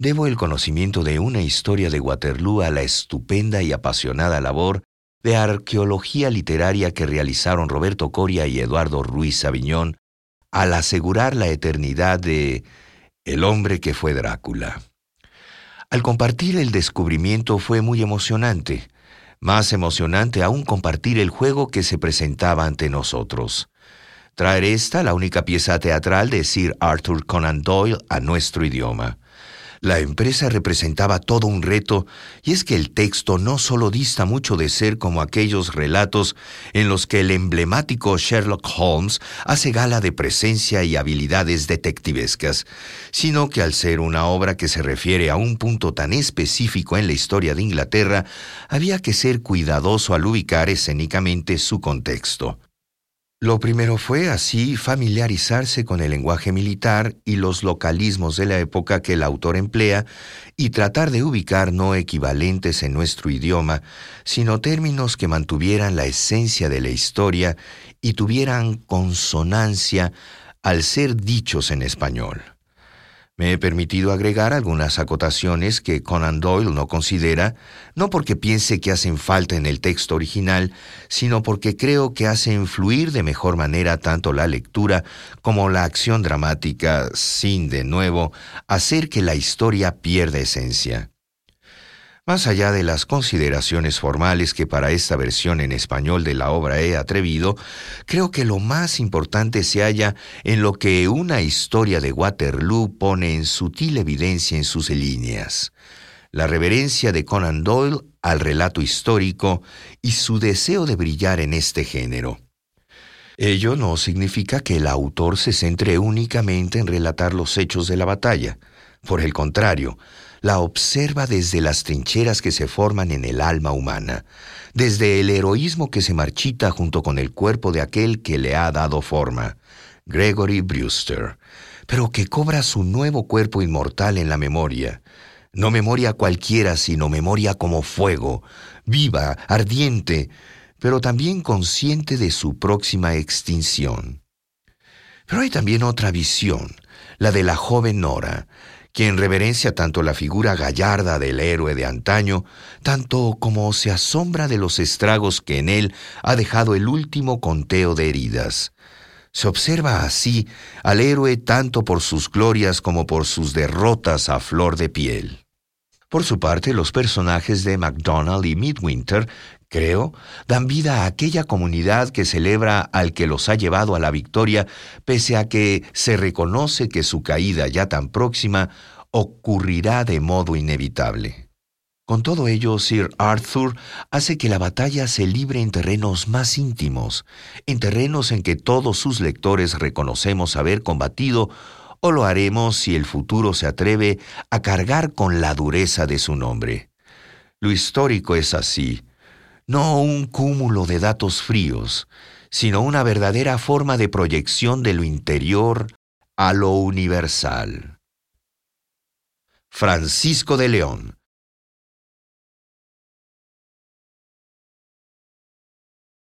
Debo el conocimiento de una historia de Waterloo a la estupenda y apasionada labor de arqueología literaria que realizaron Roberto Coria y Eduardo Ruiz Aviñón al asegurar la eternidad de El hombre que fue Drácula. Al compartir el descubrimiento fue muy emocionante, más emocionante aún compartir el juego que se presentaba ante nosotros. Traer esta, la única pieza teatral de Sir Arthur Conan Doyle, a nuestro idioma. La empresa representaba todo un reto, y es que el texto no solo dista mucho de ser como aquellos relatos en los que el emblemático Sherlock Holmes hace gala de presencia y habilidades detectivescas, sino que al ser una obra que se refiere a un punto tan específico en la historia de Inglaterra, había que ser cuidadoso al ubicar escénicamente su contexto. Lo primero fue así familiarizarse con el lenguaje militar y los localismos de la época que el autor emplea y tratar de ubicar no equivalentes en nuestro idioma, sino términos que mantuvieran la esencia de la historia y tuvieran consonancia al ser dichos en español. Me he permitido agregar algunas acotaciones que Conan Doyle no considera, no porque piense que hacen falta en el texto original, sino porque creo que hacen fluir de mejor manera tanto la lectura como la acción dramática, sin, de nuevo, hacer que la historia pierda esencia. Más allá de las consideraciones formales que para esta versión en español de la obra he atrevido, creo que lo más importante se halla en lo que una historia de Waterloo pone en sutil evidencia en sus líneas. La reverencia de Conan Doyle al relato histórico y su deseo de brillar en este género. Ello no significa que el autor se centre únicamente en relatar los hechos de la batalla. Por el contrario, la observa desde las trincheras que se forman en el alma humana, desde el heroísmo que se marchita junto con el cuerpo de aquel que le ha dado forma, Gregory Brewster, pero que cobra su nuevo cuerpo inmortal en la memoria. No memoria cualquiera, sino memoria como fuego, viva, ardiente, pero también consciente de su próxima extinción. Pero hay también otra visión, la de la joven Nora, quien reverencia tanto la figura gallarda del héroe de antaño, tanto como se asombra de los estragos que en él ha dejado el último conteo de heridas. Se observa así al héroe tanto por sus glorias como por sus derrotas a flor de piel. Por su parte, los personajes de MacDonald y Midwinter creo, dan vida a aquella comunidad que celebra al que los ha llevado a la victoria, pese a que se reconoce que su caída ya tan próxima ocurrirá de modo inevitable. Con todo ello, Sir Arthur hace que la batalla se libre en terrenos más íntimos, en terrenos en que todos sus lectores reconocemos haber combatido, o lo haremos si el futuro se atreve a cargar con la dureza de su nombre. Lo histórico es así, no un cúmulo de datos fríos, sino una verdadera forma de proyección de lo interior a lo universal. Francisco de León,